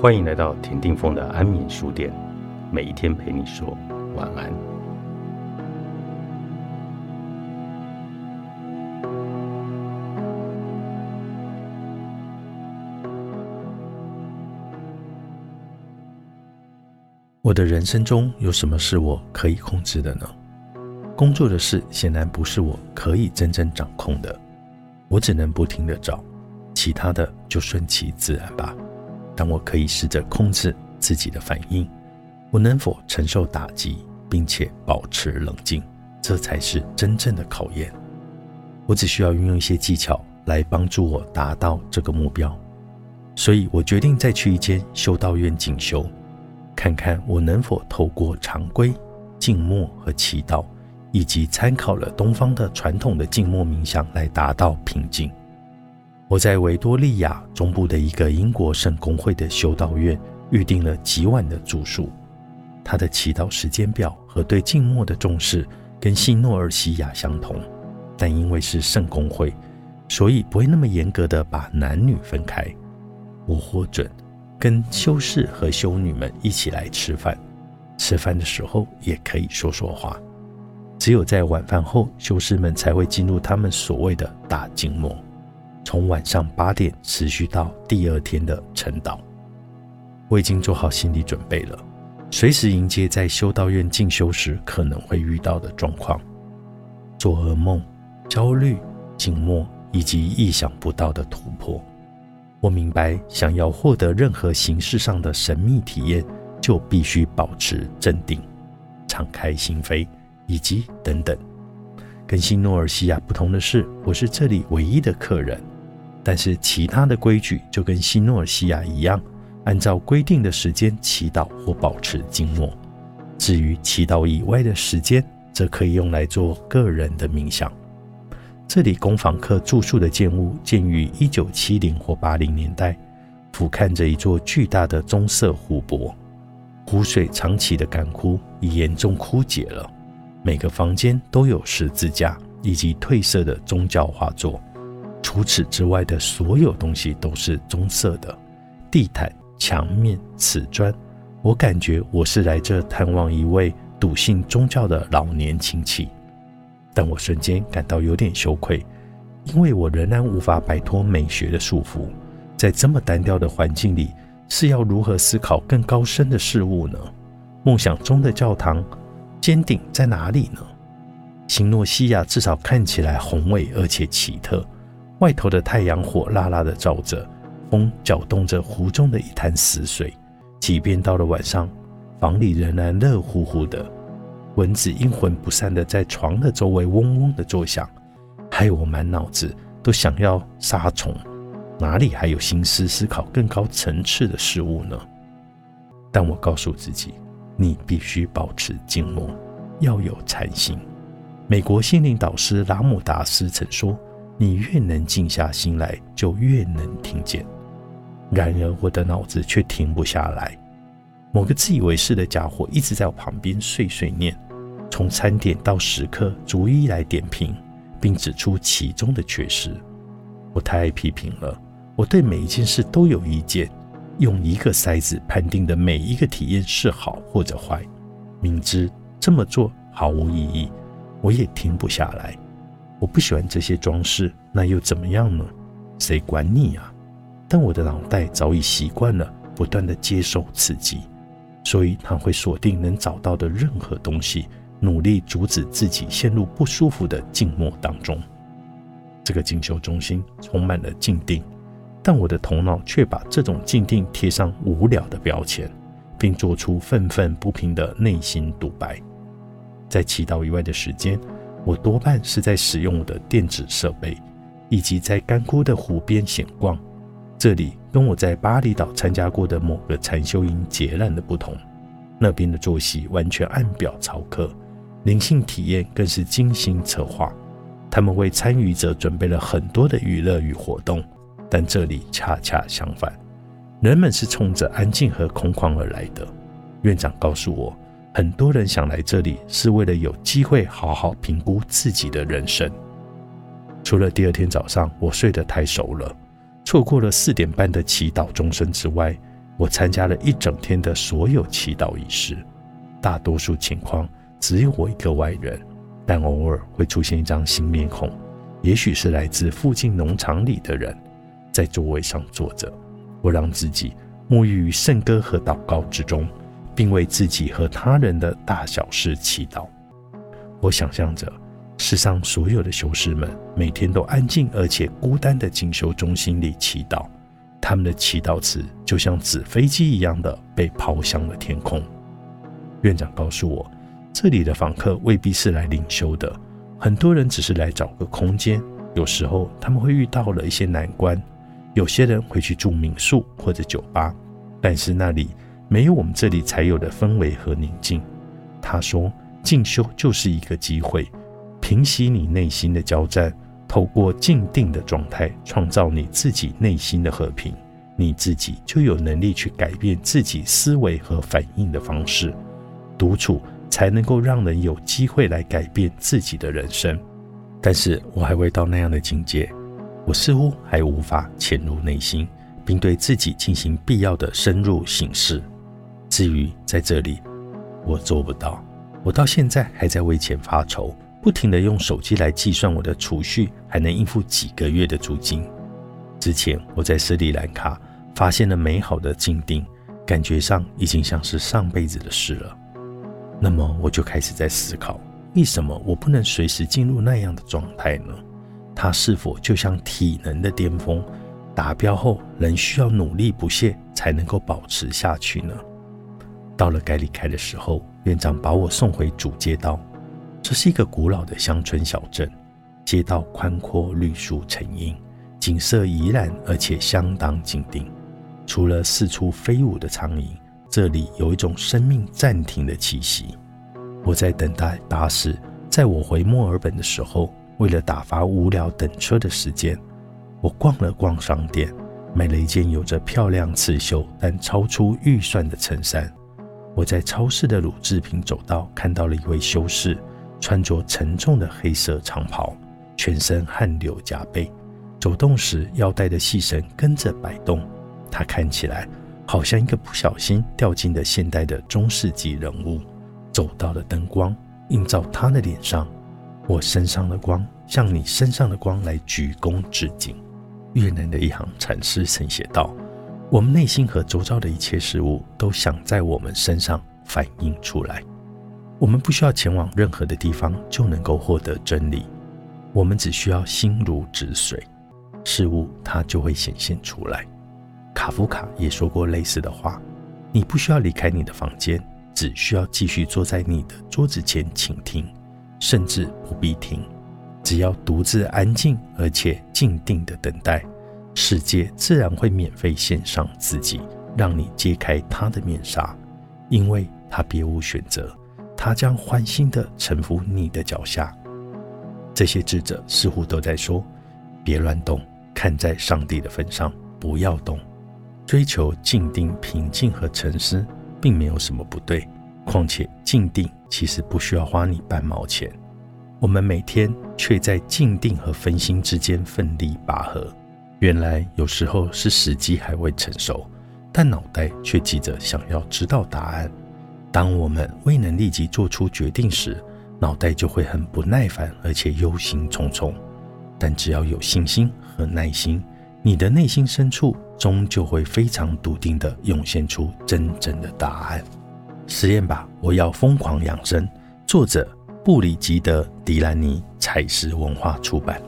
欢迎来到田定峰的安眠书店，每一天陪你说晚安。我的人生中有什么是我可以控制的呢？工作的事显然不是我可以真正掌控的，我只能不停的找，其他的就顺其自然吧。但我可以试着控制自己的反应，我能否承受打击，并且保持冷静，这才是真正的考验。我只需要运用一些技巧来帮助我达到这个目标，所以我决定再去一间修道院进修。看看我能否透过常规静默和祈祷，以及参考了东方的传统的静默冥想来达到平静。我在维多利亚中部的一个英国圣公会的修道院预定了几晚的住宿。他的祈祷时间表和对静默的重视跟西诺尔西亚相同，但因为是圣公会，所以不会那么严格的把男女分开。我获准。跟修士和修女们一起来吃饭，吃饭的时候也可以说说话。只有在晚饭后，修士们才会进入他们所谓的大静默，从晚上八点持续到第二天的晨祷。我已经做好心理准备了，随时迎接在修道院进修时可能会遇到的状况：做噩梦、焦虑、静默以及意想不到的突破。我明白，想要获得任何形式上的神秘体验，就必须保持镇定、敞开心扉，以及等等。跟新诺尔西亚不同的是，我是这里唯一的客人，但是其他的规矩就跟新诺尔西亚一样，按照规定的时间祈祷或保持静默。至于祈祷以外的时间，则可以用来做个人的冥想。这里供访客住宿的建物建于一九七零或八零年代，俯瞰着一座巨大的棕色湖泊，湖水长期的干枯已严重枯竭了。每个房间都有十字架以及褪色的宗教画作，除此之外的所有东西都是棕色的。地毯、墙面、瓷砖，我感觉我是来这探望一位笃信宗教的老年亲戚。但我瞬间感到有点羞愧，因为我仍然无法摆脱美学的束缚。在这么单调的环境里，是要如何思考更高深的事物呢？梦想中的教堂尖顶在哪里呢？新诺西亚至少看起来宏伟而且奇特。外头的太阳火辣辣的照着，风搅动着湖中的一滩死水。即便到了晚上，房里仍然热乎乎的。蚊子阴魂不散的在床的周围嗡嗡的作响，害我满脑子都想要杀虫，哪里还有心思思考更高层次的事物呢？但我告诉自己，你必须保持静默，要有禅心。美国心灵导师拉姆达斯曾说：“你越能静下心来，就越能听见。”然而我的脑子却停不下来。某个自以为是的家伙一直在我旁边碎碎念，从餐点到时刻逐一来点评，并指出其中的缺失。我太爱批评了，我对每一件事都有意见，用一个筛子判定的每一个体验是好或者坏，明知这么做毫无意义，我也停不下来。我不喜欢这些装饰，那又怎么样呢？谁管你啊？但我的脑袋早已习惯了不断的接受刺激。所以他会锁定能找到的任何东西，努力阻止自己陷入不舒服的静默当中。这个进修中心充满了静定，但我的头脑却把这种静定贴上无聊的标签，并做出愤愤不平的内心独白。在祈祷以外的时间，我多半是在使用我的电子设备，以及在干枯的湖边闲逛。这里跟我在巴厘岛参加过的某个禅修营截然的不同，那边的作息完全按表操课，灵性体验更是精心策划。他们为参与者准备了很多的娱乐与活动，但这里恰恰相反，人们是冲着安静和空旷而来的。院长告诉我，很多人想来这里是为了有机会好好评估自己的人生。除了第二天早上我睡得太熟了。错过了四点半的祈祷钟声之外，我参加了一整天的所有祈祷仪式，大多数情况只有我一个外人，但偶尔会出现一张新面孔，也许是来自附近农场里的人，在座位上坐着。我让自己沐浴于圣歌和祷告之中，并为自己和他人的大小事祈祷。我想象着世上所有的修士们每天都安静而且孤单的进修中心里祈祷。他们的祈祷词就像纸飞机一样的被抛向了天空。院长告诉我，这里的访客未必是来领修的，很多人只是来找个空间。有时候他们会遇到了一些难关，有些人会去住民宿或者酒吧，但是那里没有我们这里才有的氛围和宁静。他说，进修就是一个机会，平息你内心的交战。透过静定的状态，创造你自己内心的和平，你自己就有能力去改变自己思维和反应的方式。独处才能够让人有机会来改变自己的人生。但是我还未到那样的境界，我似乎还无法潜入内心，并对自己进行必要的深入省视。至于在这里，我做不到。我到现在还在为钱发愁。不停地用手机来计算我的储蓄，还能应付几个月的租金。之前我在斯里兰卡发现了美好的静定，感觉上已经像是上辈子的事了。那么我就开始在思考，为什么我不能随时进入那样的状态呢？它是否就像体能的巅峰，达标后仍需要努力不懈才能够保持下去呢？到了该离开的时候，院长把我送回主街道。这是一个古老的乡村小镇，街道宽阔，绿树成荫，景色怡然，而且相当静定。除了四处飞舞的苍蝇，这里有一种生命暂停的气息。我在等待巴士，在我回墨尔本的时候，为了打发无聊等车的时间，我逛了逛商店，买了一件有着漂亮刺绣但超出预算的衬衫。我在超市的乳制品走道看到了一位修士。穿着沉重的黑色长袍，全身汗流浃背，走动时腰带的细绳跟着摆动。他看起来好像一个不小心掉进的现代的中世纪人物。走道的灯光映照他的脸上，我身上的光向你身上的光来鞠躬致敬。越南的一行禅师曾写道：“我们内心和周遭的一切事物都想在我们身上反映出来。”我们不需要前往任何的地方就能够获得真理，我们只需要心如止水，事物它就会显现出来。卡夫卡也说过类似的话：你不需要离开你的房间，只需要继续坐在你的桌子前倾听，甚至不必听，只要独自安静而且静定的等待，世界自然会免费献上自己，让你揭开他的面纱，因为他别无选择。他将欢欣地臣服你的脚下。这些智者似乎都在说：“别乱动，看在上帝的份上，不要动。”追求静定、平静和沉思，并没有什么不对。况且静定其实不需要花你半毛钱。我们每天却在静定和分心之间奋力拔河。原来有时候是时机还未成熟，但脑袋却急着想要知道答案。当我们未能立即做出决定时，脑袋就会很不耐烦，而且忧心忡忡。但只要有信心和耐心，你的内心深处终究会非常笃定地涌现出真正的答案。实验吧，我要疯狂养生。作者：布里吉德·迪兰尼，采石文化出版。